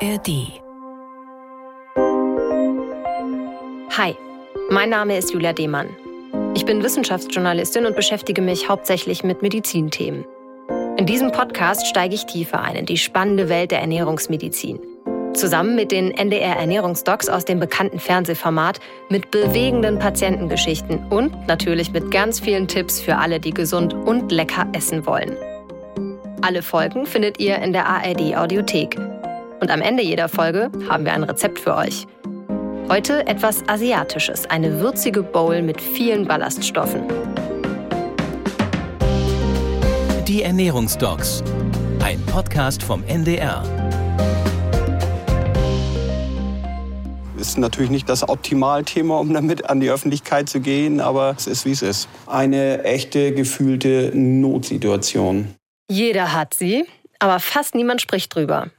ARD. Hi, mein Name ist Julia Demann. Ich bin Wissenschaftsjournalistin und beschäftige mich hauptsächlich mit Medizinthemen. In diesem Podcast steige ich tiefer ein in die spannende Welt der Ernährungsmedizin. Zusammen mit den NDR Ernährungsdocs aus dem bekannten Fernsehformat mit bewegenden Patientengeschichten und natürlich mit ganz vielen Tipps für alle, die gesund und lecker essen wollen. Alle Folgen findet ihr in der ARD Audiothek. Und am Ende jeder Folge haben wir ein Rezept für euch. Heute etwas Asiatisches, eine würzige Bowl mit vielen Ballaststoffen. Die Ernährungsdocs, ein Podcast vom NDR. Ist natürlich nicht das Optimalthema, um damit an die Öffentlichkeit zu gehen, aber es ist, wie es ist. Eine echte, gefühlte Notsituation. Jeder hat sie, aber fast niemand spricht drüber.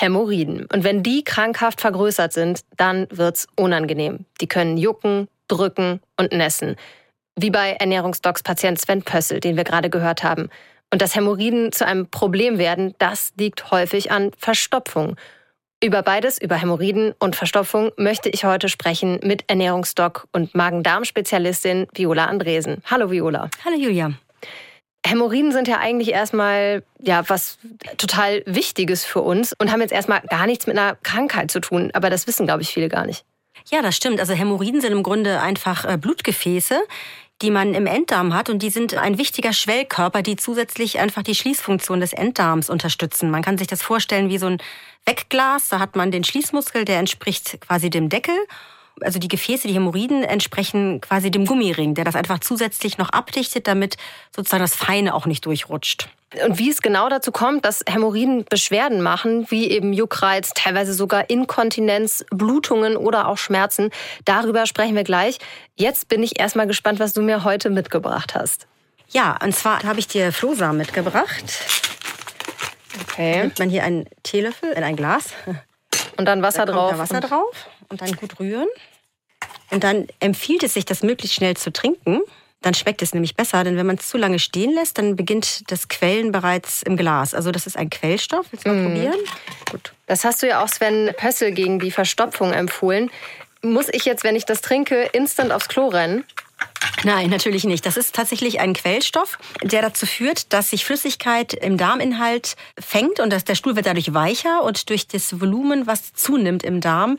Hämorrhoiden. Und wenn die krankhaft vergrößert sind, dann wird's unangenehm. Die können jucken, drücken und nässen. Wie bei Ernährungsdocs Patient Sven Pössl, den wir gerade gehört haben. Und dass Hämorrhoiden zu einem Problem werden, das liegt häufig an Verstopfung. Über beides, über Hämorrhoiden und Verstopfung, möchte ich heute sprechen mit Ernährungsdoc und Magen-Darm-Spezialistin Viola Andresen. Hallo Viola. Hallo Julia. Hämorrhoiden sind ja eigentlich erstmal ja was total Wichtiges für uns und haben jetzt erstmal gar nichts mit einer Krankheit zu tun. Aber das wissen, glaube ich, viele gar nicht. Ja, das stimmt. Also Hämorrhoiden sind im Grunde einfach äh, Blutgefäße, die man im Enddarm hat und die sind ein wichtiger Schwellkörper, die zusätzlich einfach die Schließfunktion des Enddarms unterstützen. Man kann sich das vorstellen wie so ein Wegglas. Da hat man den Schließmuskel, der entspricht quasi dem Deckel also die Gefäße, die Hämorrhoiden entsprechen quasi dem Gummiring, der das einfach zusätzlich noch abdichtet, damit sozusagen das Feine auch nicht durchrutscht. Und wie es genau dazu kommt, dass Hämorrhoiden Beschwerden machen, wie eben Juckreiz, teilweise sogar Inkontinenz, Blutungen oder auch Schmerzen, darüber sprechen wir gleich. Jetzt bin ich erstmal gespannt, was du mir heute mitgebracht hast. Ja, und zwar habe ich dir Flohsamen mitgebracht. Okay. Nimmt man hier einen Teelöffel in ein Glas. Und dann Wasser da drauf. Da Wasser drauf und dann gut rühren. Und dann empfiehlt es sich, das möglichst schnell zu trinken. Dann schmeckt es nämlich besser, denn wenn man es zu lange stehen lässt, dann beginnt das Quellen bereits im Glas. Also das ist ein Quellstoff. Willst du mal mm. probieren? Gut. Das hast du ja auch Sven Pössl gegen die Verstopfung empfohlen. Muss ich jetzt, wenn ich das trinke, instant aufs Klo rennen? Nein, natürlich nicht. Das ist tatsächlich ein Quellstoff, der dazu führt, dass sich Flüssigkeit im Darminhalt fängt und dass der Stuhl wird dadurch weicher und durch das Volumen, was zunimmt im Darm,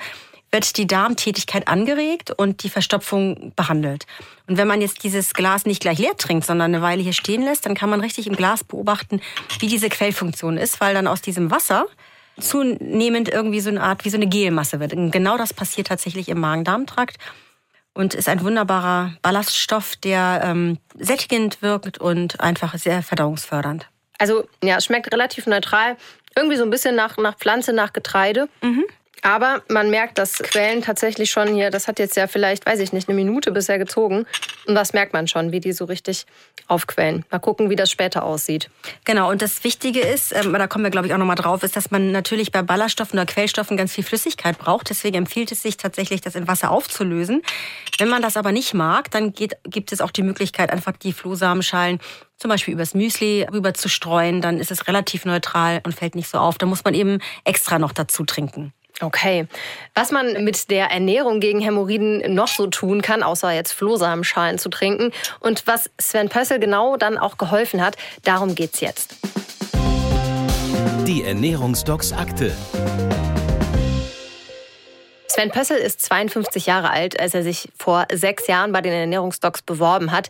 wird die Darmtätigkeit angeregt und die Verstopfung behandelt. Und wenn man jetzt dieses Glas nicht gleich leer trinkt, sondern eine Weile hier stehen lässt, dann kann man richtig im Glas beobachten, wie diese Quellfunktion ist, weil dann aus diesem Wasser zunehmend irgendwie so eine Art wie so eine Gelmasse wird. Und genau das passiert tatsächlich im Magen-Darm-Trakt und ist ein wunderbarer Ballaststoff, der ähm, sättigend wirkt und einfach sehr verdauungsfördernd. Also ja, es schmeckt relativ neutral, irgendwie so ein bisschen nach, nach Pflanze, nach Getreide. Mhm. Aber man merkt, dass Quellen tatsächlich schon hier, das hat jetzt ja vielleicht, weiß ich nicht, eine Minute bisher gezogen. Und das merkt man schon, wie die so richtig aufquellen. Mal gucken, wie das später aussieht. Genau, und das Wichtige ist, ähm, da kommen wir, glaube ich, auch nochmal drauf, ist, dass man natürlich bei Ballaststoffen oder Quellstoffen ganz viel Flüssigkeit braucht. Deswegen empfiehlt es sich tatsächlich, das in Wasser aufzulösen. Wenn man das aber nicht mag, dann geht, gibt es auch die Möglichkeit, einfach die Flohsamenschalen zum Beispiel übers Müsli rüber zu streuen. Dann ist es relativ neutral und fällt nicht so auf. Da muss man eben extra noch dazu trinken. Okay. Was man mit der Ernährung gegen Hämorrhoiden noch so tun kann, außer jetzt Flohsamenschalen zu trinken und was Sven Pössl genau dann auch geholfen hat, darum geht's jetzt. Die Ernährungsdocs Akte. Sven Pössl ist 52 Jahre alt, als er sich vor sechs Jahren bei den Ernährungsdocs beworben hat.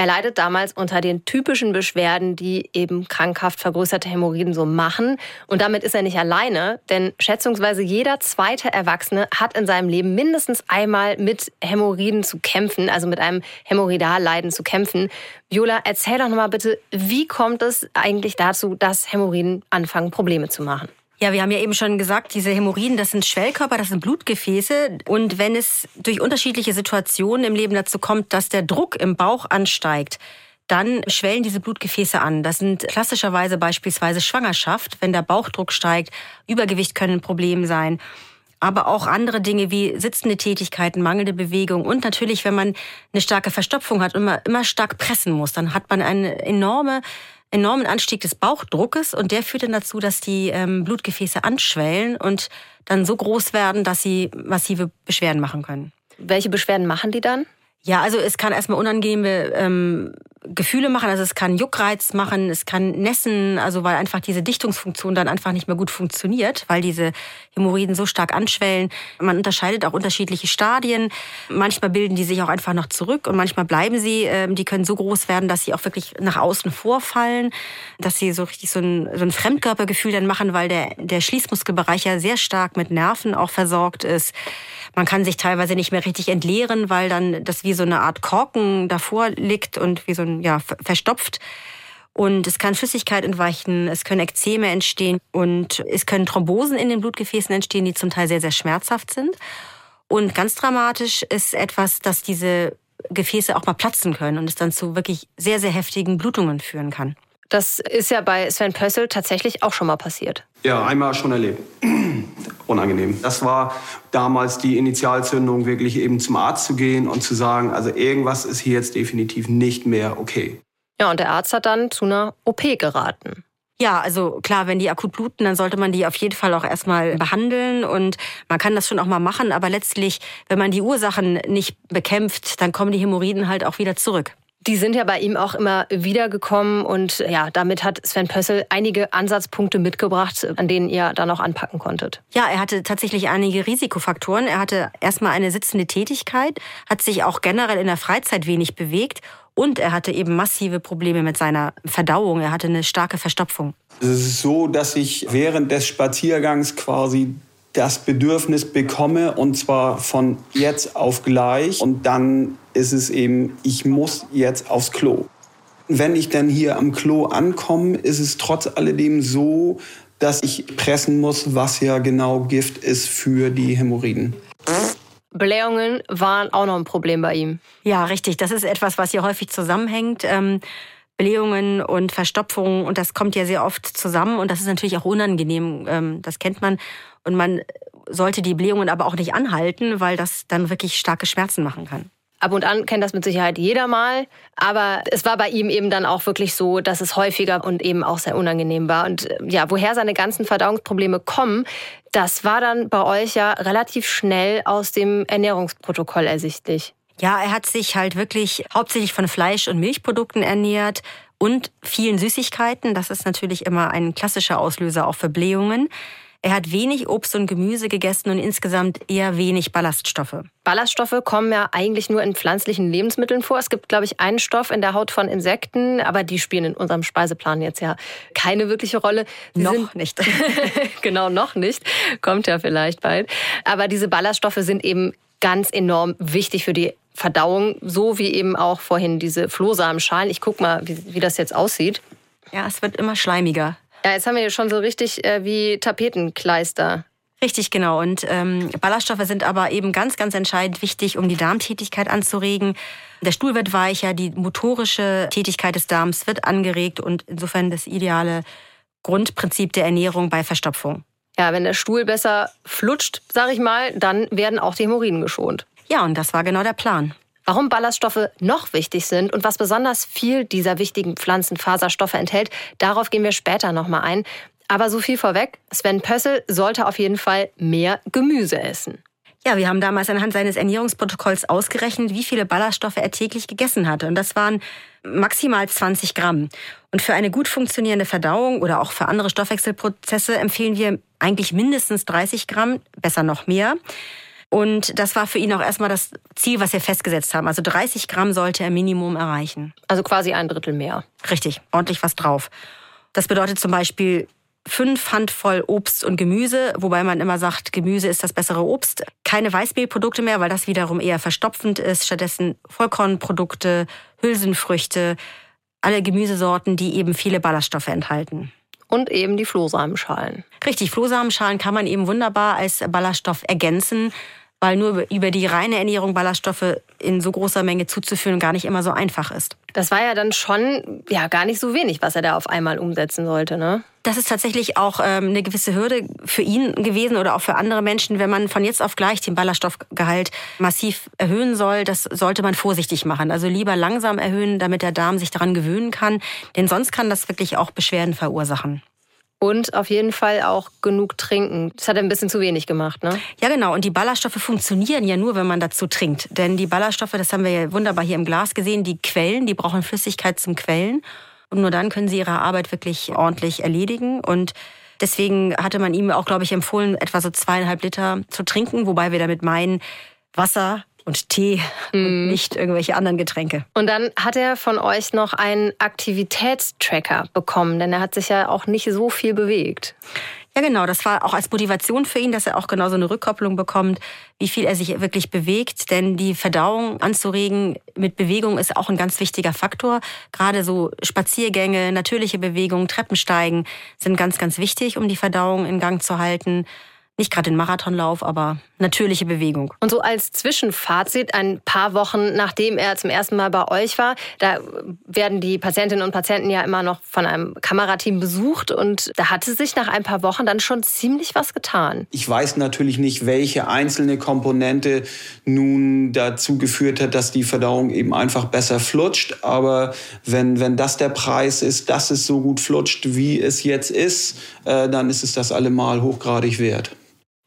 Er leidet damals unter den typischen Beschwerden, die eben krankhaft vergrößerte Hämorrhoiden so machen. Und damit ist er nicht alleine, denn schätzungsweise jeder zweite Erwachsene hat in seinem Leben mindestens einmal mit Hämorrhoiden zu kämpfen, also mit einem Hämorrhoidalleiden zu kämpfen. Viola, erzähl doch nochmal bitte, wie kommt es eigentlich dazu, dass Hämorrhoiden anfangen, Probleme zu machen? Ja, wir haben ja eben schon gesagt, diese Hämorrhoiden, das sind Schwellkörper, das sind Blutgefäße. Und wenn es durch unterschiedliche Situationen im Leben dazu kommt, dass der Druck im Bauch ansteigt, dann schwellen diese Blutgefäße an. Das sind klassischerweise beispielsweise Schwangerschaft, wenn der Bauchdruck steigt. Übergewicht können ein Problem sein. Aber auch andere Dinge wie sitzende Tätigkeiten, mangelnde Bewegung und natürlich, wenn man eine starke Verstopfung hat und immer, immer stark pressen muss, dann hat man eine enorme enormen Anstieg des Bauchdruckes und der führt dann dazu, dass die ähm, Blutgefäße anschwellen und dann so groß werden, dass sie massive Beschwerden machen können. Welche Beschwerden machen die dann? Ja, also es kann erstmal unangenehme ähm, Gefühle machen, also es kann Juckreiz machen, es kann nässen, also weil einfach diese Dichtungsfunktion dann einfach nicht mehr gut funktioniert, weil diese Hämorrhoiden so stark anschwellen. Man unterscheidet auch unterschiedliche Stadien. Manchmal bilden die sich auch einfach noch zurück und manchmal bleiben sie. Ähm, die können so groß werden, dass sie auch wirklich nach außen vorfallen, dass sie so richtig so ein, so ein Fremdkörpergefühl dann machen, weil der, der Schließmuskelbereich ja sehr stark mit Nerven auch versorgt ist. Man kann sich teilweise nicht mehr richtig entleeren, weil dann das wie so eine Art Korken davor liegt und wie so ein ja, verstopft. Und es kann Flüssigkeit entweichen, es können Ekzeme entstehen und es können Thrombosen in den Blutgefäßen entstehen, die zum Teil sehr, sehr schmerzhaft sind. Und ganz dramatisch ist etwas, dass diese Gefäße auch mal platzen können und es dann zu wirklich sehr, sehr heftigen Blutungen führen kann. Das ist ja bei Sven Pössl tatsächlich auch schon mal passiert. Ja, einmal schon erlebt. Unangenehm. Das war damals die Initialzündung, wirklich eben zum Arzt zu gehen und zu sagen, also irgendwas ist hier jetzt definitiv nicht mehr okay. Ja, und der Arzt hat dann zu einer OP geraten. Ja, also klar, wenn die akut bluten, dann sollte man die auf jeden Fall auch erstmal behandeln und man kann das schon auch mal machen, aber letztlich, wenn man die Ursachen nicht bekämpft, dann kommen die Hämorrhoiden halt auch wieder zurück. Die sind ja bei ihm auch immer wiedergekommen und ja, damit hat Sven Pössl einige Ansatzpunkte mitgebracht, an denen ihr dann auch anpacken konntet. Ja, er hatte tatsächlich einige Risikofaktoren. Er hatte erstmal eine sitzende Tätigkeit, hat sich auch generell in der Freizeit wenig bewegt und er hatte eben massive Probleme mit seiner Verdauung. Er hatte eine starke Verstopfung. Es ist so, dass ich während des Spaziergangs quasi das Bedürfnis bekomme und zwar von jetzt auf gleich und dann ist es eben, ich muss jetzt aufs Klo. Wenn ich dann hier am Klo ankomme, ist es trotz alledem so, dass ich pressen muss, was ja genau Gift ist für die Hämorrhoiden. Blähungen waren auch noch ein Problem bei ihm. Ja, richtig. Das ist etwas, was hier häufig zusammenhängt. Ähm, Blähungen und Verstopfungen und das kommt ja sehr oft zusammen und das ist natürlich auch unangenehm. Ähm, das kennt man. Und man sollte die Blähungen aber auch nicht anhalten, weil das dann wirklich starke Schmerzen machen kann. Ab und an kennt das mit Sicherheit jeder mal, aber es war bei ihm eben dann auch wirklich so, dass es häufiger und eben auch sehr unangenehm war. Und äh, ja, woher seine ganzen Verdauungsprobleme kommen, das war dann bei euch ja relativ schnell aus dem Ernährungsprotokoll ersichtlich. Ja, er hat sich halt wirklich hauptsächlich von Fleisch- und Milchprodukten ernährt und vielen Süßigkeiten. Das ist natürlich immer ein klassischer Auslöser auch für Blähungen. Er hat wenig Obst und Gemüse gegessen und insgesamt eher wenig Ballaststoffe. Ballaststoffe kommen ja eigentlich nur in pflanzlichen Lebensmitteln vor. Es gibt, glaube ich, einen Stoff in der Haut von Insekten, aber die spielen in unserem Speiseplan jetzt ja keine wirkliche Rolle. Sie noch nicht. genau, noch nicht. Kommt ja vielleicht bald. Aber diese Ballaststoffe sind eben ganz enorm wichtig für die Verdauung, so wie eben auch vorhin diese Flohsamenschalen. Ich guck mal, wie, wie das jetzt aussieht. Ja, es wird immer schleimiger. Ja, jetzt haben wir hier schon so richtig äh, wie Tapetenkleister. Richtig, genau. Und ähm, Ballaststoffe sind aber eben ganz, ganz entscheidend wichtig, um die Darmtätigkeit anzuregen. Der Stuhl wird weicher, die motorische Tätigkeit des Darms wird angeregt und insofern das ideale Grundprinzip der Ernährung bei Verstopfung. Ja, wenn der Stuhl besser flutscht, sag ich mal, dann werden auch die Hämorrhoiden geschont. Ja, und das war genau der Plan. Warum Ballaststoffe noch wichtig sind und was besonders viel dieser wichtigen Pflanzenfaserstoffe enthält, darauf gehen wir später nochmal ein. Aber so viel vorweg, Sven Pössl sollte auf jeden Fall mehr Gemüse essen. Ja, wir haben damals anhand seines Ernährungsprotokolls ausgerechnet, wie viele Ballaststoffe er täglich gegessen hatte. Und das waren maximal 20 Gramm. Und für eine gut funktionierende Verdauung oder auch für andere Stoffwechselprozesse empfehlen wir eigentlich mindestens 30 Gramm, besser noch mehr. Und das war für ihn auch erstmal das Ziel, was wir festgesetzt haben. Also 30 Gramm sollte er Minimum erreichen. Also quasi ein Drittel mehr. Richtig, ordentlich was drauf. Das bedeutet zum Beispiel fünf Handvoll Obst und Gemüse, wobei man immer sagt, Gemüse ist das bessere Obst. Keine Weißmehlprodukte mehr, weil das wiederum eher verstopfend ist. Stattdessen Vollkornprodukte, Hülsenfrüchte, alle Gemüsesorten, die eben viele Ballaststoffe enthalten. Und eben die Flohsamenschalen. Richtig, Flohsamenschalen kann man eben wunderbar als Ballaststoff ergänzen weil nur über die reine Ernährung Ballaststoffe in so großer Menge zuzuführen gar nicht immer so einfach ist. Das war ja dann schon ja gar nicht so wenig, was er da auf einmal umsetzen sollte, ne? Das ist tatsächlich auch ähm, eine gewisse Hürde für ihn gewesen oder auch für andere Menschen, wenn man von jetzt auf gleich den Ballaststoffgehalt massiv erhöhen soll. Das sollte man vorsichtig machen. Also lieber langsam erhöhen, damit der Darm sich daran gewöhnen kann. Denn sonst kann das wirklich auch Beschwerden verursachen. Und auf jeden Fall auch genug trinken. Das hat er ein bisschen zu wenig gemacht, ne? Ja, genau. Und die Ballaststoffe funktionieren ja nur, wenn man dazu trinkt. Denn die Ballaststoffe, das haben wir ja wunderbar hier im Glas gesehen, die quellen, die brauchen Flüssigkeit zum Quellen. Und nur dann können sie ihre Arbeit wirklich ordentlich erledigen. Und deswegen hatte man ihm auch, glaube ich, empfohlen, etwa so zweieinhalb Liter zu trinken, wobei wir damit meinen, Wasser, und Tee mhm. und nicht irgendwelche anderen Getränke. Und dann hat er von euch noch einen Aktivitätstracker bekommen, denn er hat sich ja auch nicht so viel bewegt. Ja, genau. Das war auch als Motivation für ihn, dass er auch genau so eine Rückkopplung bekommt, wie viel er sich wirklich bewegt. Denn die Verdauung anzuregen mit Bewegung ist auch ein ganz wichtiger Faktor. Gerade so Spaziergänge, natürliche Bewegung, Treppensteigen sind ganz, ganz wichtig, um die Verdauung in Gang zu halten. Nicht gerade den Marathonlauf, aber natürliche Bewegung. Und so als Zwischenfazit, ein paar Wochen nachdem er zum ersten Mal bei euch war, da werden die Patientinnen und Patienten ja immer noch von einem Kamerateam besucht und da hatte sich nach ein paar Wochen dann schon ziemlich was getan. Ich weiß natürlich nicht, welche einzelne Komponente nun dazu geführt hat, dass die Verdauung eben einfach besser flutscht, aber wenn, wenn das der Preis ist, dass es so gut flutscht, wie es jetzt ist, äh, dann ist es das allemal hochgradig wert.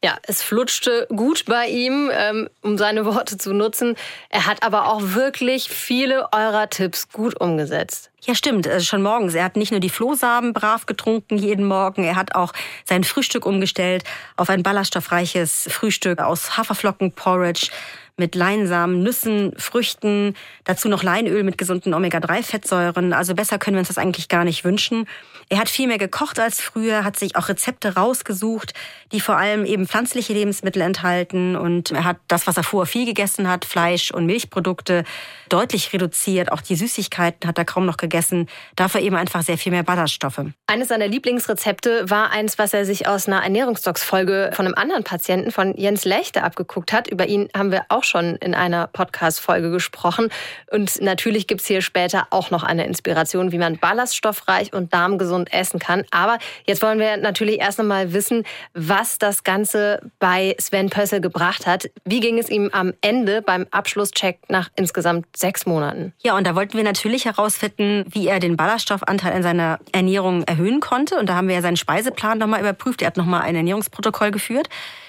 Ja, es flutschte gut bei ihm, ähm, um seine Worte zu nutzen. Er hat aber auch wirklich viele eurer Tipps gut umgesetzt. Ja, stimmt. Also schon morgens. Er hat nicht nur die Flohsamen brav getrunken jeden Morgen, er hat auch sein Frühstück umgestellt auf ein ballaststoffreiches Frühstück aus Haferflocken, Porridge mit Leinsamen, Nüssen, Früchten, dazu noch Leinöl mit gesunden Omega-3-Fettsäuren. Also besser können wir uns das eigentlich gar nicht wünschen. Er hat viel mehr gekocht als früher, hat sich auch Rezepte rausgesucht, die vor allem eben pflanzliche Lebensmittel enthalten. Und er hat das, was er vorher viel gegessen hat, Fleisch und Milchprodukte, deutlich reduziert. Auch die Süßigkeiten hat er kaum noch gegessen. Dafür eben einfach sehr viel mehr Ballaststoffe. Eines seiner Lieblingsrezepte war eins, was er sich aus einer Ernährungsdocs-Folge von einem anderen Patienten, von Jens Lechte, abgeguckt hat. Über ihn haben wir auch schon in einer Podcast-Folge gesprochen. Und natürlich gibt es hier später auch noch eine Inspiration, wie man ballaststoffreich und darmgesund essen kann. Aber jetzt wollen wir natürlich erst einmal wissen, was das Ganze bei Sven Pössl gebracht hat. Wie ging es ihm am Ende beim Abschlusscheck nach insgesamt sechs Monaten? Ja, und da wollten wir natürlich herausfinden, wie er den Ballaststoffanteil in seiner Ernährung erhöhen konnte. Und da haben wir ja seinen Speiseplan nochmal überprüft. Er hat nochmal ein Ernährungsprotokoll geführt.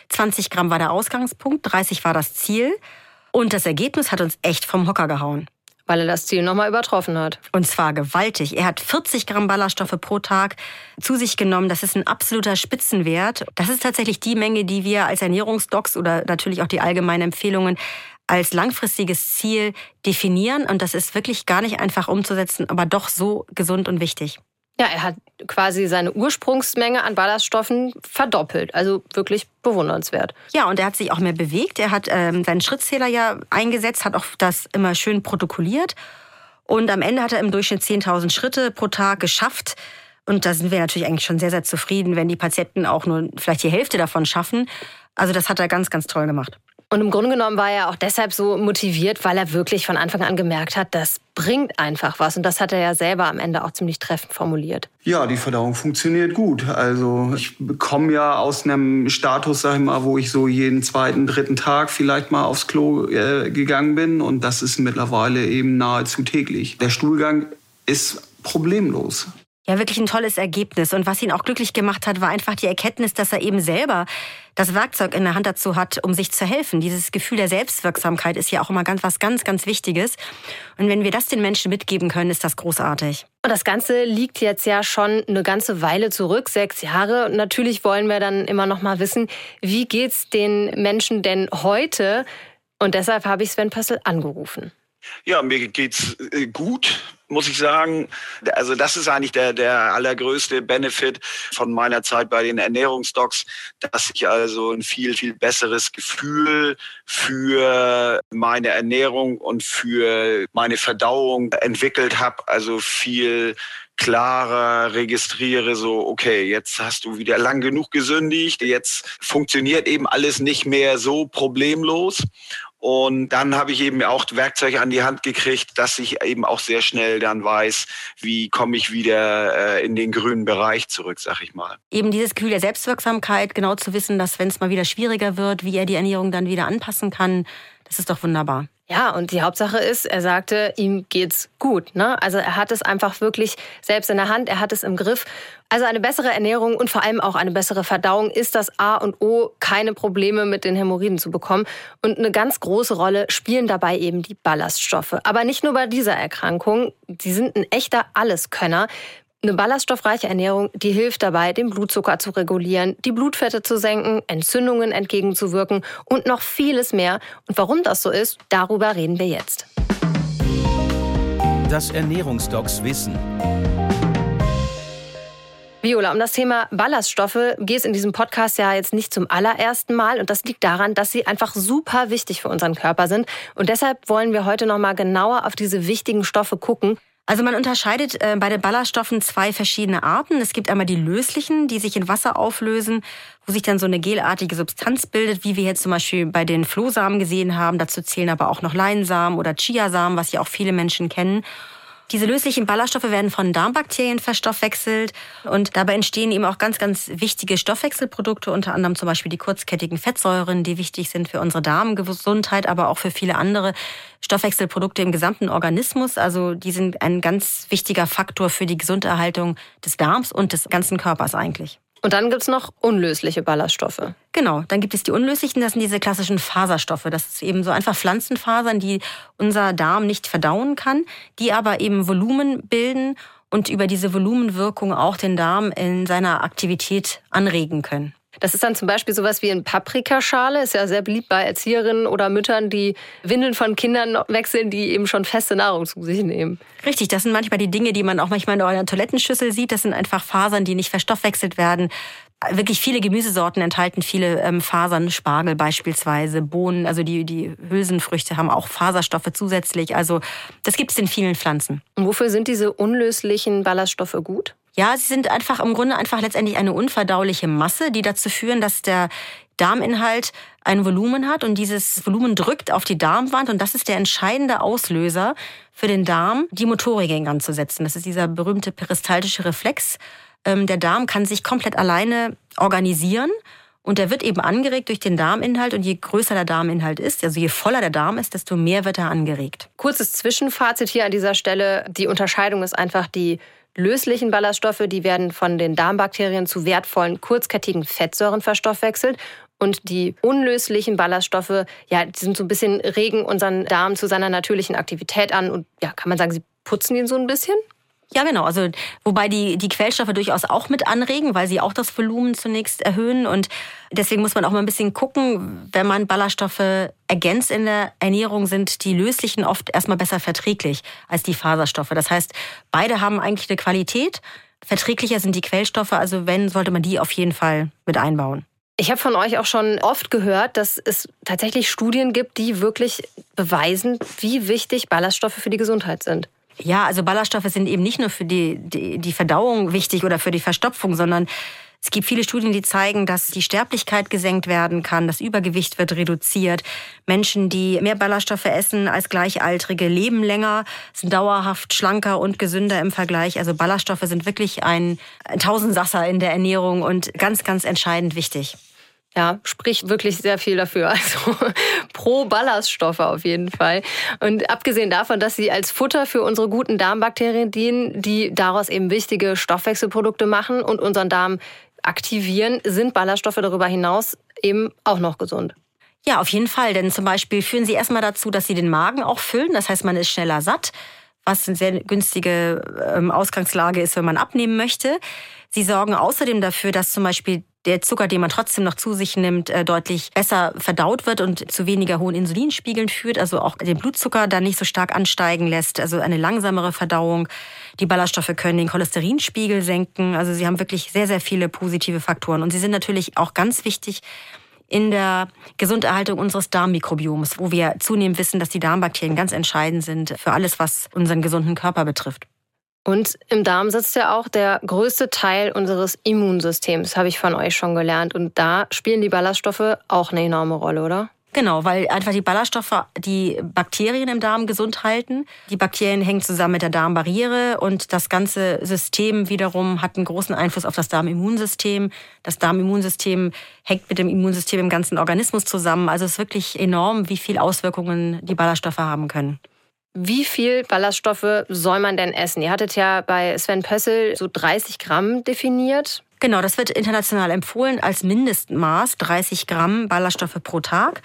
20 Gramm war der Ausgangspunkt, 30 war das Ziel. Und das Ergebnis hat uns echt vom Hocker gehauen. Weil er das Ziel nochmal übertroffen hat. Und zwar gewaltig. Er hat 40 Gramm Ballaststoffe pro Tag zu sich genommen. Das ist ein absoluter Spitzenwert. Das ist tatsächlich die Menge, die wir als Ernährungsdocs oder natürlich auch die allgemeinen Empfehlungen als langfristiges Ziel definieren. Und das ist wirklich gar nicht einfach umzusetzen, aber doch so gesund und wichtig. Ja, er hat quasi seine Ursprungsmenge an Ballaststoffen verdoppelt. Also wirklich bewundernswert. Ja, und er hat sich auch mehr bewegt. Er hat ähm, seinen Schrittzähler ja eingesetzt, hat auch das immer schön protokolliert. Und am Ende hat er im Durchschnitt 10.000 Schritte pro Tag geschafft. Und da sind wir natürlich eigentlich schon sehr, sehr zufrieden, wenn die Patienten auch nur vielleicht die Hälfte davon schaffen. Also das hat er ganz, ganz toll gemacht. Und im Grunde genommen war er auch deshalb so motiviert, weil er wirklich von Anfang an gemerkt hat, das bringt einfach was. Und das hat er ja selber am Ende auch ziemlich treffend formuliert. Ja, die Verdauung funktioniert gut. Also ich komme ja aus einem Status, sag ich mal, wo ich so jeden zweiten, dritten Tag vielleicht mal aufs Klo äh, gegangen bin. Und das ist mittlerweile eben nahezu täglich. Der Stuhlgang ist problemlos. Ja, wirklich ein tolles Ergebnis. Und was ihn auch glücklich gemacht hat, war einfach die Erkenntnis, dass er eben selber das Werkzeug in der Hand dazu hat, um sich zu helfen. Dieses Gefühl der Selbstwirksamkeit ist ja auch immer ganz was ganz, ganz Wichtiges. Und wenn wir das den Menschen mitgeben können, ist das großartig. Und das Ganze liegt jetzt ja schon eine ganze Weile zurück, sechs Jahre. Und natürlich wollen wir dann immer noch mal wissen, wie geht's den Menschen denn heute? Und deshalb habe ich Sven Pössl angerufen. Ja, mir geht's äh, gut, muss ich sagen. Also das ist eigentlich der, der allergrößte Benefit von meiner Zeit bei den Ernährungsdocs, dass ich also ein viel, viel besseres Gefühl für meine Ernährung und für meine Verdauung entwickelt habe. Also viel klarer registriere, so, okay, jetzt hast du wieder lang genug gesündigt, jetzt funktioniert eben alles nicht mehr so problemlos. Und dann habe ich eben auch Werkzeuge an die Hand gekriegt, dass ich eben auch sehr schnell dann weiß, wie komme ich wieder äh, in den grünen Bereich zurück, sag ich mal. Eben dieses Gefühl der Selbstwirksamkeit, genau zu wissen, dass wenn es mal wieder schwieriger wird, wie er die Ernährung dann wieder anpassen kann, das ist doch wunderbar. Ja, und die Hauptsache ist, er sagte, ihm geht's gut. Ne? Also er hat es einfach wirklich selbst in der Hand, er hat es im Griff. Also eine bessere Ernährung und vor allem auch eine bessere Verdauung ist das A und O, keine Probleme mit den Hämorrhoiden zu bekommen. Und eine ganz große Rolle spielen dabei eben die Ballaststoffe. Aber nicht nur bei dieser Erkrankung, die sind ein echter Alleskönner. Eine ballaststoffreiche Ernährung, die hilft dabei, den Blutzucker zu regulieren, die Blutfette zu senken, Entzündungen entgegenzuwirken und noch vieles mehr. Und warum das so ist, darüber reden wir jetzt. Das Ernährungsdocs Wissen. Viola, um das Thema Ballaststoffe geht es in diesem Podcast ja jetzt nicht zum allerersten Mal und das liegt daran, dass sie einfach super wichtig für unseren Körper sind und deshalb wollen wir heute noch mal genauer auf diese wichtigen Stoffe gucken. Also man unterscheidet äh, bei den Ballaststoffen zwei verschiedene Arten. Es gibt einmal die löslichen, die sich in Wasser auflösen, wo sich dann so eine gelartige Substanz bildet, wie wir jetzt zum Beispiel bei den Flohsamen gesehen haben. Dazu zählen aber auch noch Leinsamen oder Chiasamen, was ja auch viele Menschen kennen. Diese löslichen Ballaststoffe werden von Darmbakterien verstoffwechselt und dabei entstehen eben auch ganz, ganz wichtige Stoffwechselprodukte, unter anderem zum Beispiel die kurzkettigen Fettsäuren, die wichtig sind für unsere Darmgesundheit, aber auch für viele andere Stoffwechselprodukte im gesamten Organismus. Also die sind ein ganz wichtiger Faktor für die Gesunderhaltung des Darms und des ganzen Körpers eigentlich. Und dann gibt es noch unlösliche Ballaststoffe. Genau, dann gibt es die unlöslichen, das sind diese klassischen Faserstoffe. Das ist eben so einfach Pflanzenfasern, die unser Darm nicht verdauen kann, die aber eben Volumen bilden und über diese Volumenwirkung auch den Darm in seiner Aktivität anregen können. Das ist dann zum Beispiel sowas wie ein Paprikaschale, ist ja sehr beliebt bei Erzieherinnen oder Müttern, die Windeln von Kindern wechseln, die eben schon feste Nahrung zu sich nehmen. Richtig, das sind manchmal die Dinge, die man auch manchmal in eurer Toilettenschüssel sieht. Das sind einfach Fasern, die nicht verstoffwechselt werden. Wirklich viele Gemüsesorten enthalten viele ähm, Fasern, Spargel beispielsweise, Bohnen, also die, die Hülsenfrüchte haben auch Faserstoffe zusätzlich. Also das gibt es in vielen Pflanzen. Und wofür sind diese unlöslichen Ballaststoffe gut? Ja, sie sind einfach im Grunde einfach letztendlich eine unverdauliche Masse, die dazu führen, dass der Darminhalt ein Volumen hat und dieses Volumen drückt auf die Darmwand und das ist der entscheidende Auslöser für den Darm, die Motorik in Gang zu setzen. Das ist dieser berühmte peristaltische Reflex. Ähm, der Darm kann sich komplett alleine organisieren und der wird eben angeregt durch den Darminhalt und je größer der Darminhalt ist, also je voller der Darm ist, desto mehr wird er angeregt. Kurzes Zwischenfazit hier an dieser Stelle. Die Unterscheidung ist einfach die löslichen Ballaststoffe, die werden von den Darmbakterien zu wertvollen kurzkettigen Fettsäuren verstoffwechselt. Und die unlöslichen Ballaststoffe, ja, die sind so ein bisschen, regen unseren Darm zu seiner natürlichen Aktivität an und ja, kann man sagen, sie putzen ihn so ein bisschen? Ja, genau. Also, wobei die, die Quellstoffe durchaus auch mit anregen, weil sie auch das Volumen zunächst erhöhen. Und deswegen muss man auch mal ein bisschen gucken, wenn man Ballaststoffe ergänzt in der Ernährung, sind die löslichen oft erstmal besser verträglich als die Faserstoffe. Das heißt, beide haben eigentlich eine Qualität. Verträglicher sind die Quellstoffe, also wenn, sollte man die auf jeden Fall mit einbauen. Ich habe von euch auch schon oft gehört, dass es tatsächlich Studien gibt, die wirklich beweisen, wie wichtig Ballaststoffe für die Gesundheit sind. Ja, also Ballaststoffe sind eben nicht nur für die, die, die Verdauung wichtig oder für die Verstopfung, sondern es gibt viele Studien, die zeigen, dass die Sterblichkeit gesenkt werden kann, das Übergewicht wird reduziert. Menschen, die mehr Ballaststoffe essen als Gleichaltrige, leben länger, sind dauerhaft schlanker und gesünder im Vergleich. Also Ballaststoffe sind wirklich ein, Tausendsasser in der Ernährung und ganz, ganz entscheidend wichtig. Ja, spricht wirklich sehr viel dafür. Also pro Ballaststoffe auf jeden Fall. Und abgesehen davon, dass sie als Futter für unsere guten Darmbakterien dienen, die daraus eben wichtige Stoffwechselprodukte machen und unseren Darm aktivieren, sind Ballaststoffe darüber hinaus eben auch noch gesund. Ja, auf jeden Fall. Denn zum Beispiel führen sie erstmal dazu, dass sie den Magen auch füllen. Das heißt, man ist schneller satt, was eine sehr günstige ähm, Ausgangslage ist, wenn man abnehmen möchte. Sie sorgen außerdem dafür, dass zum Beispiel der Zucker, den man trotzdem noch zu sich nimmt, äh, deutlich besser verdaut wird und zu weniger hohen Insulinspiegeln führt, also auch den Blutzucker dann nicht so stark ansteigen lässt, also eine langsamere Verdauung. Die Ballaststoffe können den Cholesterinspiegel senken, also sie haben wirklich sehr, sehr viele positive Faktoren und sie sind natürlich auch ganz wichtig in der Gesunderhaltung unseres Darmmikrobioms, wo wir zunehmend wissen, dass die Darmbakterien ganz entscheidend sind für alles, was unseren gesunden Körper betrifft. Und im Darm sitzt ja auch der größte Teil unseres Immunsystems, habe ich von euch schon gelernt. Und da spielen die Ballaststoffe auch eine enorme Rolle, oder? Genau, weil einfach die Ballaststoffe die Bakterien im Darm gesund halten. Die Bakterien hängen zusammen mit der Darmbarriere und das ganze System wiederum hat einen großen Einfluss auf das Darmimmunsystem. Das Darmimmunsystem hängt mit dem Immunsystem im ganzen Organismus zusammen. Also es ist wirklich enorm, wie viel Auswirkungen die Ballaststoffe haben können. Wie viel Ballaststoffe soll man denn essen? Ihr hattet ja bei Sven Pössl so 30 Gramm definiert. Genau, das wird international empfohlen als Mindestmaß 30 Gramm Ballaststoffe pro Tag.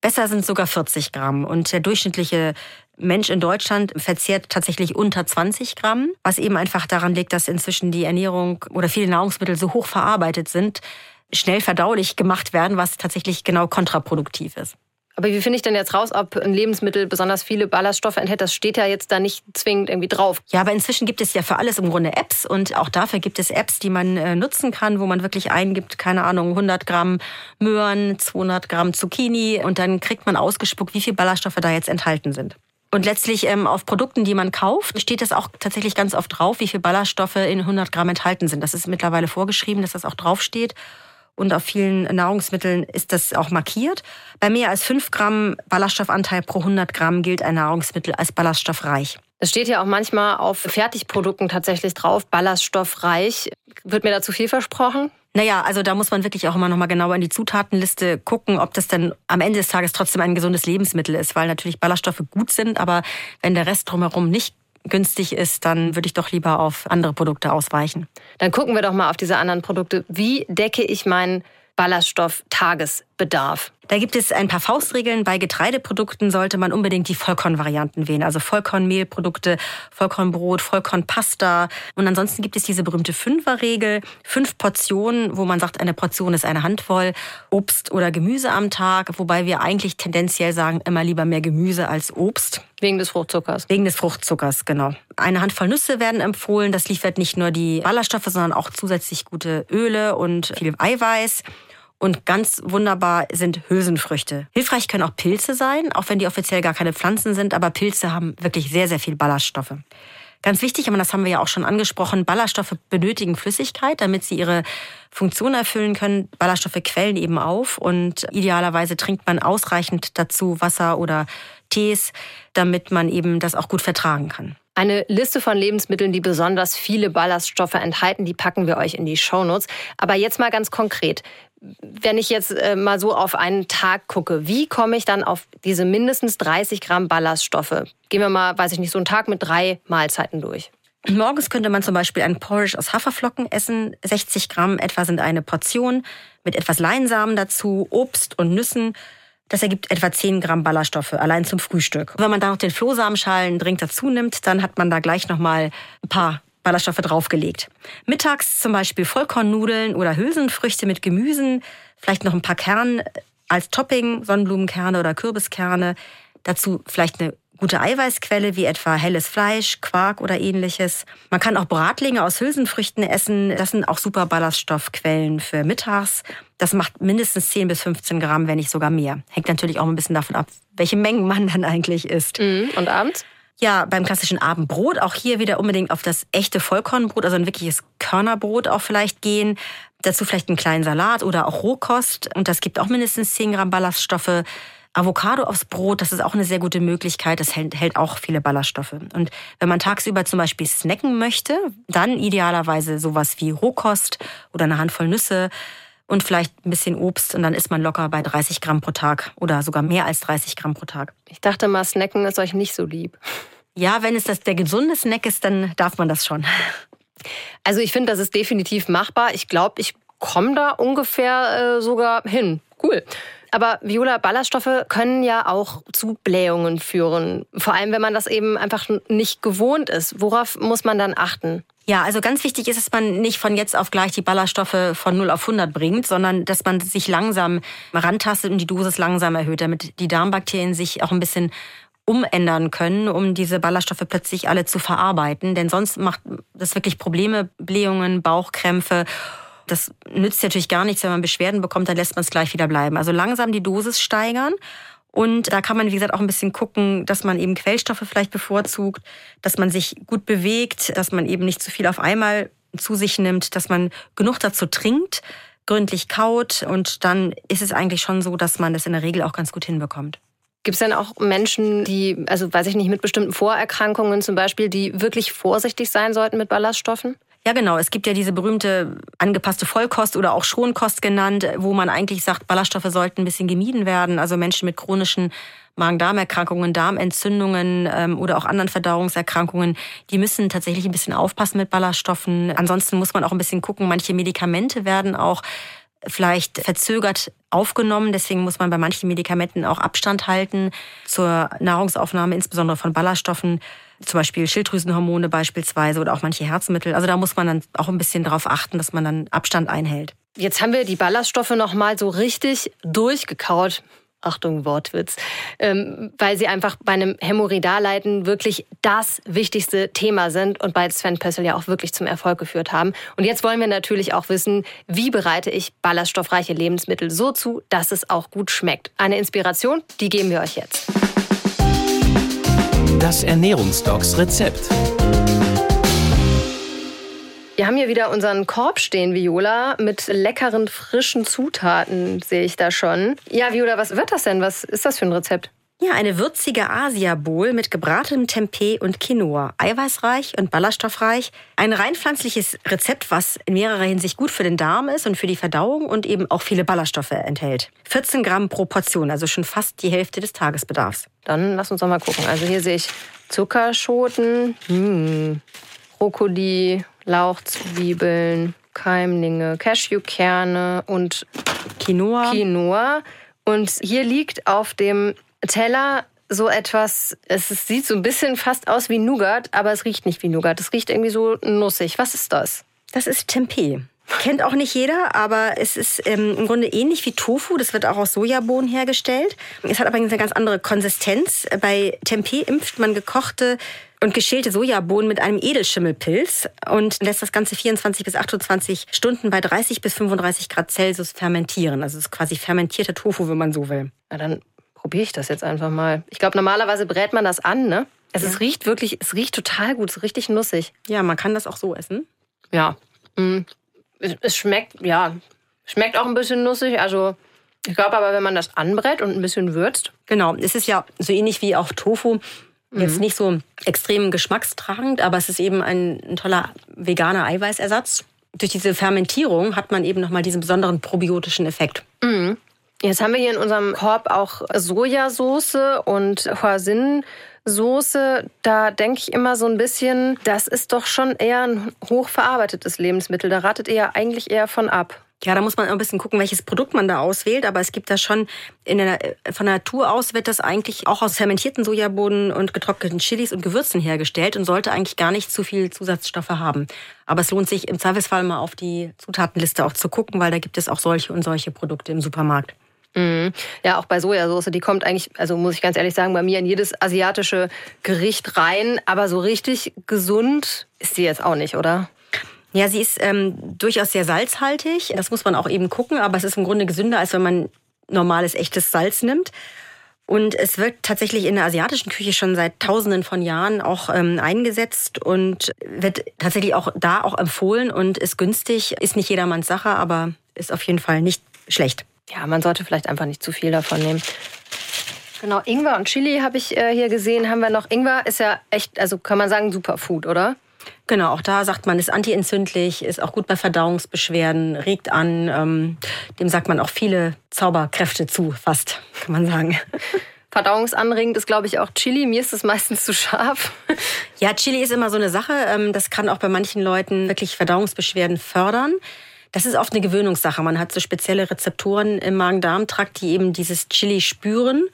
Besser sind sogar 40 Gramm. Und der durchschnittliche Mensch in Deutschland verzehrt tatsächlich unter 20 Gramm, was eben einfach daran liegt, dass inzwischen die Ernährung oder viele Nahrungsmittel so hoch verarbeitet sind, schnell verdaulich gemacht werden, was tatsächlich genau kontraproduktiv ist. Aber wie finde ich denn jetzt raus, ob ein Lebensmittel besonders viele Ballaststoffe enthält? Das steht ja jetzt da nicht zwingend irgendwie drauf. Ja, aber inzwischen gibt es ja für alles im Grunde Apps und auch dafür gibt es Apps, die man äh, nutzen kann, wo man wirklich eingibt, keine Ahnung, 100 Gramm Möhren, 200 Gramm Zucchini und dann kriegt man ausgespuckt, wie viel Ballaststoffe da jetzt enthalten sind. Und letztlich ähm, auf Produkten, die man kauft, steht das auch tatsächlich ganz oft drauf, wie viel Ballaststoffe in 100 Gramm enthalten sind. Das ist mittlerweile vorgeschrieben, dass das auch draufsteht und auf vielen Nahrungsmitteln ist das auch markiert. Bei mehr als 5 Gramm Ballaststoffanteil pro 100 Gramm gilt ein Nahrungsmittel als ballaststoffreich. Es steht ja auch manchmal auf Fertigprodukten tatsächlich drauf, ballaststoffreich. Wird mir da zu viel versprochen? Naja, also da muss man wirklich auch immer noch mal genauer in die Zutatenliste gucken, ob das dann am Ende des Tages trotzdem ein gesundes Lebensmittel ist, weil natürlich Ballaststoffe gut sind, aber wenn der Rest drumherum nicht günstig ist, dann würde ich doch lieber auf andere Produkte ausweichen. Dann gucken wir doch mal auf diese anderen Produkte. Wie decke ich meinen Ballaststoff-Tagesbedarf? Da gibt es ein paar Faustregeln. Bei Getreideprodukten sollte man unbedingt die Vollkornvarianten wählen. Also Vollkornmehlprodukte, Vollkornbrot, Vollkornpasta. Und ansonsten gibt es diese berühmte Fünferregel. Fünf Portionen, wo man sagt, eine Portion ist eine Handvoll Obst oder Gemüse am Tag. Wobei wir eigentlich tendenziell sagen, immer lieber mehr Gemüse als Obst. Wegen des Fruchtzuckers. Wegen des Fruchtzuckers, genau. Eine Handvoll Nüsse werden empfohlen. Das liefert nicht nur die Ballaststoffe, sondern auch zusätzlich gute Öle und viel Eiweiß. Und ganz wunderbar sind Hülsenfrüchte. Hilfreich können auch Pilze sein, auch wenn die offiziell gar keine Pflanzen sind, aber Pilze haben wirklich sehr, sehr viel Ballaststoffe. Ganz wichtig, aber das haben wir ja auch schon angesprochen, Ballaststoffe benötigen Flüssigkeit, damit sie ihre Funktion erfüllen können. Ballaststoffe quellen eben auf und idealerweise trinkt man ausreichend dazu Wasser oder Tees, damit man eben das auch gut vertragen kann. Eine Liste von Lebensmitteln, die besonders viele Ballaststoffe enthalten, die packen wir euch in die Shownotes. Aber jetzt mal ganz konkret wenn ich jetzt äh, mal so auf einen Tag gucke, wie komme ich dann auf diese mindestens 30 Gramm Ballaststoffe? Gehen wir mal, weiß ich nicht, so einen Tag mit drei Mahlzeiten durch. Morgens könnte man zum Beispiel ein Porridge aus Haferflocken essen. 60 Gramm etwa sind eine Portion mit etwas Leinsamen dazu, Obst und Nüssen. Das ergibt etwa 10 Gramm Ballaststoffe allein zum Frühstück. Wenn man da noch den Flohsamenschalen dazu nimmt, dann hat man da gleich noch mal ein paar Ballaststoffe draufgelegt. Mittags zum Beispiel Vollkornnudeln oder Hülsenfrüchte mit Gemüsen, vielleicht noch ein paar Kerne als Topping, Sonnenblumenkerne oder Kürbiskerne. Dazu vielleicht eine gute Eiweißquelle wie etwa helles Fleisch, Quark oder ähnliches. Man kann auch Bratlinge aus Hülsenfrüchten essen. Das sind auch super Ballaststoffquellen für mittags. Das macht mindestens 10 bis 15 Gramm, wenn nicht sogar mehr. Hängt natürlich auch ein bisschen davon ab, welche Mengen man dann eigentlich isst. Mhm. Und abends? Ja, beim klassischen Abendbrot auch hier wieder unbedingt auf das echte Vollkornbrot, also ein wirkliches Körnerbrot auch vielleicht gehen. Dazu vielleicht einen kleinen Salat oder auch Rohkost. Und das gibt auch mindestens 10 Gramm Ballaststoffe. Avocado aufs Brot, das ist auch eine sehr gute Möglichkeit. Das hält, hält auch viele Ballaststoffe. Und wenn man tagsüber zum Beispiel snacken möchte, dann idealerweise sowas wie Rohkost oder eine Handvoll Nüsse und vielleicht ein bisschen Obst und dann ist man locker bei 30 Gramm pro Tag oder sogar mehr als 30 Gramm pro Tag. Ich dachte mal, Snacken ist euch nicht so lieb. Ja, wenn es das der gesunde Snack ist, dann darf man das schon. Also ich finde, das ist definitiv machbar. Ich glaube, ich komme da ungefähr äh, sogar hin. Cool. Aber Viola, Ballaststoffe können ja auch zu Blähungen führen. Vor allem, wenn man das eben einfach nicht gewohnt ist. Worauf muss man dann achten? Ja, also ganz wichtig ist, dass man nicht von jetzt auf gleich die Ballaststoffe von 0 auf 100 bringt, sondern dass man sich langsam rantastet und die Dosis langsam erhöht, damit die Darmbakterien sich auch ein bisschen umändern können, um diese Ballaststoffe plötzlich alle zu verarbeiten. Denn sonst macht das wirklich Probleme, Blähungen, Bauchkrämpfe. Das nützt natürlich gar nichts, wenn man Beschwerden bekommt, dann lässt man es gleich wieder bleiben. Also langsam die Dosis steigern. Und da kann man, wie gesagt, auch ein bisschen gucken, dass man eben Quellstoffe vielleicht bevorzugt, dass man sich gut bewegt, dass man eben nicht zu viel auf einmal zu sich nimmt, dass man genug dazu trinkt gründlich kaut und dann ist es eigentlich schon so, dass man das in der Regel auch ganz gut hinbekommt. Gibt es denn auch Menschen, die, also weiß ich nicht, mit bestimmten Vorerkrankungen zum Beispiel, die wirklich vorsichtig sein sollten mit Ballaststoffen? Ja, genau. Es gibt ja diese berühmte angepasste Vollkost oder auch Schonkost genannt, wo man eigentlich sagt, Ballaststoffe sollten ein bisschen gemieden werden. Also Menschen mit chronischen Magen-Darm-Erkrankungen, Darmentzündungen ähm, oder auch anderen Verdauungserkrankungen, die müssen tatsächlich ein bisschen aufpassen mit Ballaststoffen. Ansonsten muss man auch ein bisschen gucken. Manche Medikamente werden auch vielleicht verzögert aufgenommen. Deswegen muss man bei manchen Medikamenten auch Abstand halten zur Nahrungsaufnahme, insbesondere von Ballaststoffen zum Beispiel Schilddrüsenhormone beispielsweise oder auch manche Herzmittel. Also da muss man dann auch ein bisschen darauf achten, dass man dann Abstand einhält. Jetzt haben wir die Ballaststoffe noch mal so richtig durchgekaut. Achtung, Wortwitz, ähm, weil sie einfach bei einem Hämorrhoidalleiden wirklich das wichtigste Thema sind und bei Sven Pössl ja auch wirklich zum Erfolg geführt haben. Und jetzt wollen wir natürlich auch wissen, wie bereite ich ballaststoffreiche Lebensmittel so zu, dass es auch gut schmeckt. Eine Inspiration, die geben wir euch jetzt. Das Ernährungsdocs Rezept. Wir haben hier wieder unseren Korb stehen, Viola, mit leckeren, frischen Zutaten, sehe ich da schon. Ja, Viola, was wird das denn? Was ist das für ein Rezept? Ja, eine würzige Asia-Bowl mit gebratenem Tempeh und Quinoa. Eiweißreich und ballaststoffreich. Ein rein pflanzliches Rezept, was in mehrerer Hinsicht gut für den Darm ist und für die Verdauung und eben auch viele Ballaststoffe enthält. 14 Gramm pro Portion, also schon fast die Hälfte des Tagesbedarfs. Dann lass uns doch mal gucken. Also hier sehe ich Zuckerschoten, hm, Brokkoli, Lauchzwiebeln, Keimlinge, Cashewkerne und Quinoa. Quinoa. Und hier liegt auf dem Teller so etwas, es sieht so ein bisschen fast aus wie Nougat, aber es riecht nicht wie Nougat. Es riecht irgendwie so nussig. Was ist das? Das ist Tempeh. Kennt auch nicht jeder, aber es ist ähm, im Grunde ähnlich wie Tofu. Das wird auch aus Sojabohnen hergestellt. Es hat aber eine ganz andere Konsistenz. Bei Tempeh impft man gekochte und geschälte Sojabohnen mit einem Edelschimmelpilz und lässt das Ganze 24 bis 28 Stunden bei 30 bis 35 Grad Celsius fermentieren. Also es ist quasi fermentierter Tofu, wenn man so will. Na, dann probiere ich das jetzt einfach mal. Ich glaube, normalerweise brät man das an, ne? Es, ja. es riecht wirklich, es riecht total gut, es ist richtig nussig. Ja, man kann das auch so essen. Ja. Mm. Es schmeckt, ja, schmeckt auch ein bisschen nussig. Also ich glaube aber, wenn man das anbrät und ein bisschen würzt. Genau, es ist ja so ähnlich wie auch Tofu. Jetzt mhm. nicht so extrem geschmackstragend, aber es ist eben ein, ein toller veganer Eiweißersatz. Durch diese Fermentierung hat man eben nochmal diesen besonderen probiotischen Effekt. Mhm. Jetzt haben wir hier in unserem Korb auch Sojasauce und Hoisinsoße. Da denke ich immer so ein bisschen, das ist doch schon eher ein hochverarbeitetes Lebensmittel. Da ratet ihr ja eigentlich eher von ab. Ja, da muss man ein bisschen gucken, welches Produkt man da auswählt. Aber es gibt da schon in der, von der Natur aus wird das eigentlich auch aus fermentierten Sojabohnen und getrockneten Chilis und Gewürzen hergestellt und sollte eigentlich gar nicht zu viel Zusatzstoffe haben. Aber es lohnt sich im Zweifelsfall mal auf die Zutatenliste auch zu gucken, weil da gibt es auch solche und solche Produkte im Supermarkt. Mhm. Ja, auch bei Sojasauce, die kommt eigentlich, also muss ich ganz ehrlich sagen, bei mir in jedes asiatische Gericht rein. Aber so richtig gesund ist sie jetzt auch nicht, oder? Ja, sie ist ähm, durchaus sehr salzhaltig. Das muss man auch eben gucken, aber es ist im Grunde gesünder, als wenn man normales, echtes Salz nimmt. Und es wird tatsächlich in der asiatischen Küche schon seit Tausenden von Jahren auch ähm, eingesetzt und wird tatsächlich auch da auch empfohlen und ist günstig. Ist nicht jedermanns Sache, aber ist auf jeden Fall nicht schlecht. Ja, man sollte vielleicht einfach nicht zu viel davon nehmen. Genau, Ingwer und Chili habe ich äh, hier gesehen. Haben wir noch. Ingwer ist ja echt, also kann man sagen, Superfood, oder? Genau, auch da sagt man, ist antientzündlich, ist auch gut bei Verdauungsbeschwerden, regt an. Ähm, dem sagt man auch viele Zauberkräfte zu, fast, kann man sagen. Verdauungsanregend ist, glaube ich, auch Chili. Mir ist es meistens zu scharf. Ja, Chili ist immer so eine Sache. Ähm, das kann auch bei manchen Leuten wirklich Verdauungsbeschwerden fördern. Das ist oft eine Gewöhnungssache. Man hat so spezielle Rezeptoren im Magen-Darm-Trakt, die eben dieses Chili spüren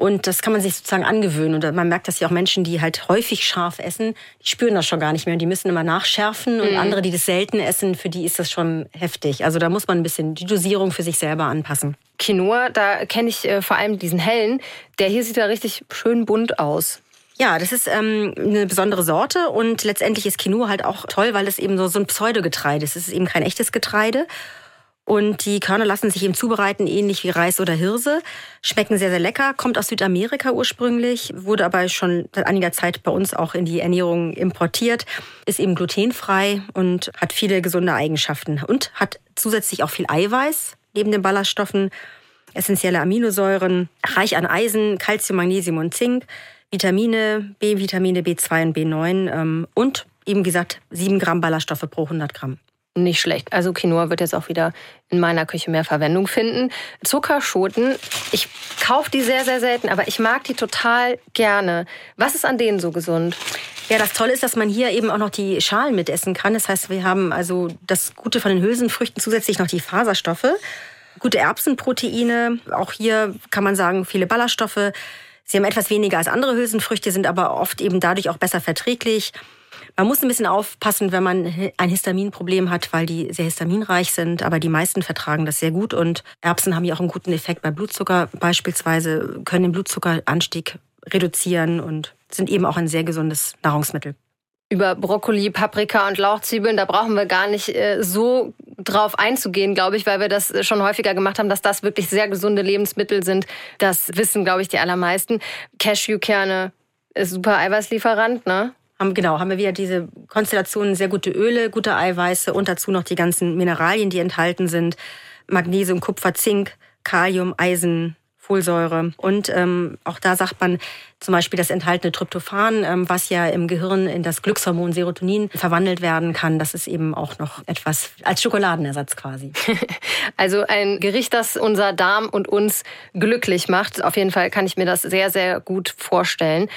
und das kann man sich sozusagen angewöhnen. Und man merkt, dass ja auch Menschen, die halt häufig scharf essen, die spüren das schon gar nicht mehr. Und die müssen immer nachschärfen. Und mhm. andere, die das selten essen, für die ist das schon heftig. Also da muss man ein bisschen die Dosierung für sich selber anpassen. Quinoa, da kenne ich äh, vor allem diesen hellen. Der hier sieht ja richtig schön bunt aus. Ja, das ist ähm, eine besondere Sorte und letztendlich ist Quinoa halt auch toll, weil es eben so, so ein Pseudogetreide ist. Es ist eben kein echtes Getreide. Und die Körner lassen sich eben zubereiten, ähnlich wie Reis oder Hirse. Schmecken sehr, sehr lecker, kommt aus Südamerika ursprünglich, wurde aber schon seit einiger Zeit bei uns auch in die Ernährung importiert, ist eben glutenfrei und hat viele gesunde Eigenschaften und hat zusätzlich auch viel Eiweiß neben den Ballaststoffen, essentielle Aminosäuren, reich an Eisen, Calcium, Magnesium und Zink, Vitamine, B-Vitamine B2 und B9 ähm, und eben gesagt 7 Gramm Ballaststoffe pro 100 Gramm. Nicht schlecht. Also Quinoa wird jetzt auch wieder in meiner Küche mehr Verwendung finden. Zuckerschoten, ich kaufe die sehr, sehr selten, aber ich mag die total gerne. Was ist an denen so gesund? Ja, das Tolle ist, dass man hier eben auch noch die Schalen mitessen kann. Das heißt, wir haben also das Gute von den Hülsenfrüchten zusätzlich noch die Faserstoffe. Gute Erbsenproteine, auch hier kann man sagen, viele Ballaststoffe. Sie haben etwas weniger als andere Hülsenfrüchte, sind aber oft eben dadurch auch besser verträglich. Man muss ein bisschen aufpassen, wenn man ein Histaminproblem hat, weil die sehr histaminreich sind. Aber die meisten vertragen das sehr gut. Und Erbsen haben ja auch einen guten Effekt bei Blutzucker beispielsweise, können den Blutzuckeranstieg reduzieren und sind eben auch ein sehr gesundes Nahrungsmittel. Über Brokkoli, Paprika und Lauchzwiebeln, da brauchen wir gar nicht äh, so drauf einzugehen, glaube ich, weil wir das schon häufiger gemacht haben, dass das wirklich sehr gesunde Lebensmittel sind. Das wissen, glaube ich, die allermeisten. Cashewkerne ist super Eiweißlieferant, ne? genau, haben wir wieder diese Konstellationen, sehr gute Öle, gute Eiweiße und dazu noch die ganzen Mineralien, die enthalten sind. Magnesium, Kupfer, Zink, Kalium, Eisen, Folsäure. Und ähm, auch da sagt man zum Beispiel das enthaltene Tryptophan, ähm, was ja im Gehirn in das Glückshormon Serotonin verwandelt werden kann. Das ist eben auch noch etwas als Schokoladenersatz quasi. Also ein Gericht, das unser Darm und uns glücklich macht. Auf jeden Fall kann ich mir das sehr, sehr gut vorstellen.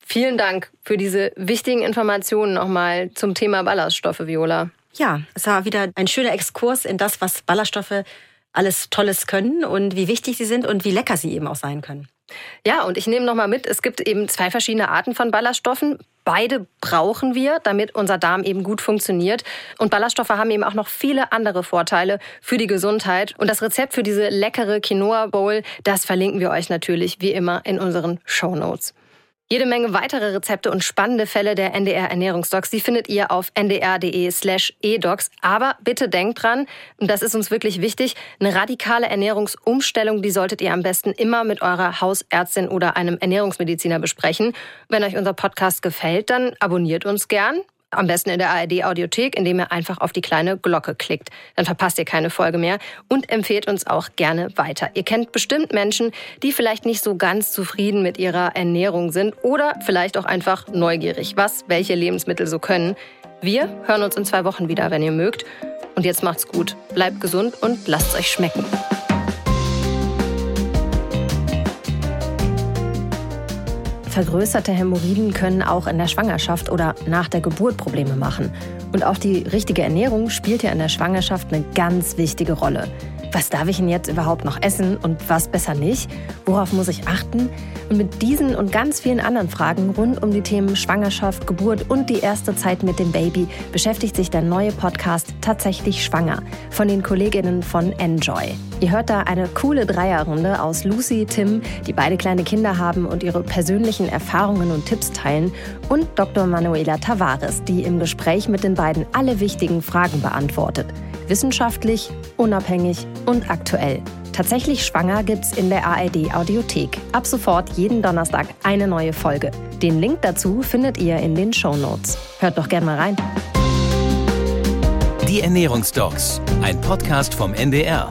Vielen Dank für diese wichtigen Informationen nochmal zum Thema Ballaststoffe, Viola. Ja, es war wieder ein schöner Exkurs in das, was Ballaststoffe alles Tolles können und wie wichtig sie sind und wie lecker sie eben auch sein können. Ja, und ich nehme noch mal mit, es gibt eben zwei verschiedene Arten von Ballaststoffen. Beide brauchen wir, damit unser Darm eben gut funktioniert. Und Ballaststoffe haben eben auch noch viele andere Vorteile für die Gesundheit. Und das Rezept für diese leckere Quinoa Bowl, das verlinken wir euch natürlich wie immer in unseren Show Notes. Jede Menge weitere Rezepte und spannende Fälle der NDR Ernährungsdocs, die findet ihr auf ndr.de slash edocs. Aber bitte denkt dran, und das ist uns wirklich wichtig, eine radikale Ernährungsumstellung, die solltet ihr am besten immer mit eurer Hausärztin oder einem Ernährungsmediziner besprechen. Wenn euch unser Podcast gefällt, dann abonniert uns gern. Am besten in der ARD Audiothek, indem ihr einfach auf die kleine Glocke klickt. Dann verpasst ihr keine Folge mehr und empfehlt uns auch gerne weiter. Ihr kennt bestimmt Menschen, die vielleicht nicht so ganz zufrieden mit ihrer Ernährung sind oder vielleicht auch einfach neugierig, was welche Lebensmittel so können. Wir hören uns in zwei Wochen wieder, wenn ihr mögt. Und jetzt macht's gut. Bleibt gesund und lasst euch schmecken. Vergrößerte Hämorrhoiden können auch in der Schwangerschaft oder nach der Geburt Probleme machen. Und auch die richtige Ernährung spielt ja in der Schwangerschaft eine ganz wichtige Rolle. Was darf ich denn jetzt überhaupt noch essen und was besser nicht? Worauf muss ich achten? Und mit diesen und ganz vielen anderen Fragen rund um die Themen Schwangerschaft, Geburt und die erste Zeit mit dem Baby beschäftigt sich der neue Podcast Tatsächlich Schwanger von den Kolleginnen von Enjoy. Ihr hört da eine coole Dreierrunde aus Lucy, Tim, die beide kleine Kinder haben und ihre persönlichen Erfahrungen und Tipps teilen, und Dr. Manuela Tavares, die im Gespräch mit den beiden alle wichtigen Fragen beantwortet. Wissenschaftlich, unabhängig und aktuell. Tatsächlich schwanger gibt's in der ARD Audiothek. Ab sofort jeden Donnerstag eine neue Folge. Den Link dazu findet ihr in den Show Notes. Hört doch gerne mal rein. Die Ernährungsdocs, ein Podcast vom NDR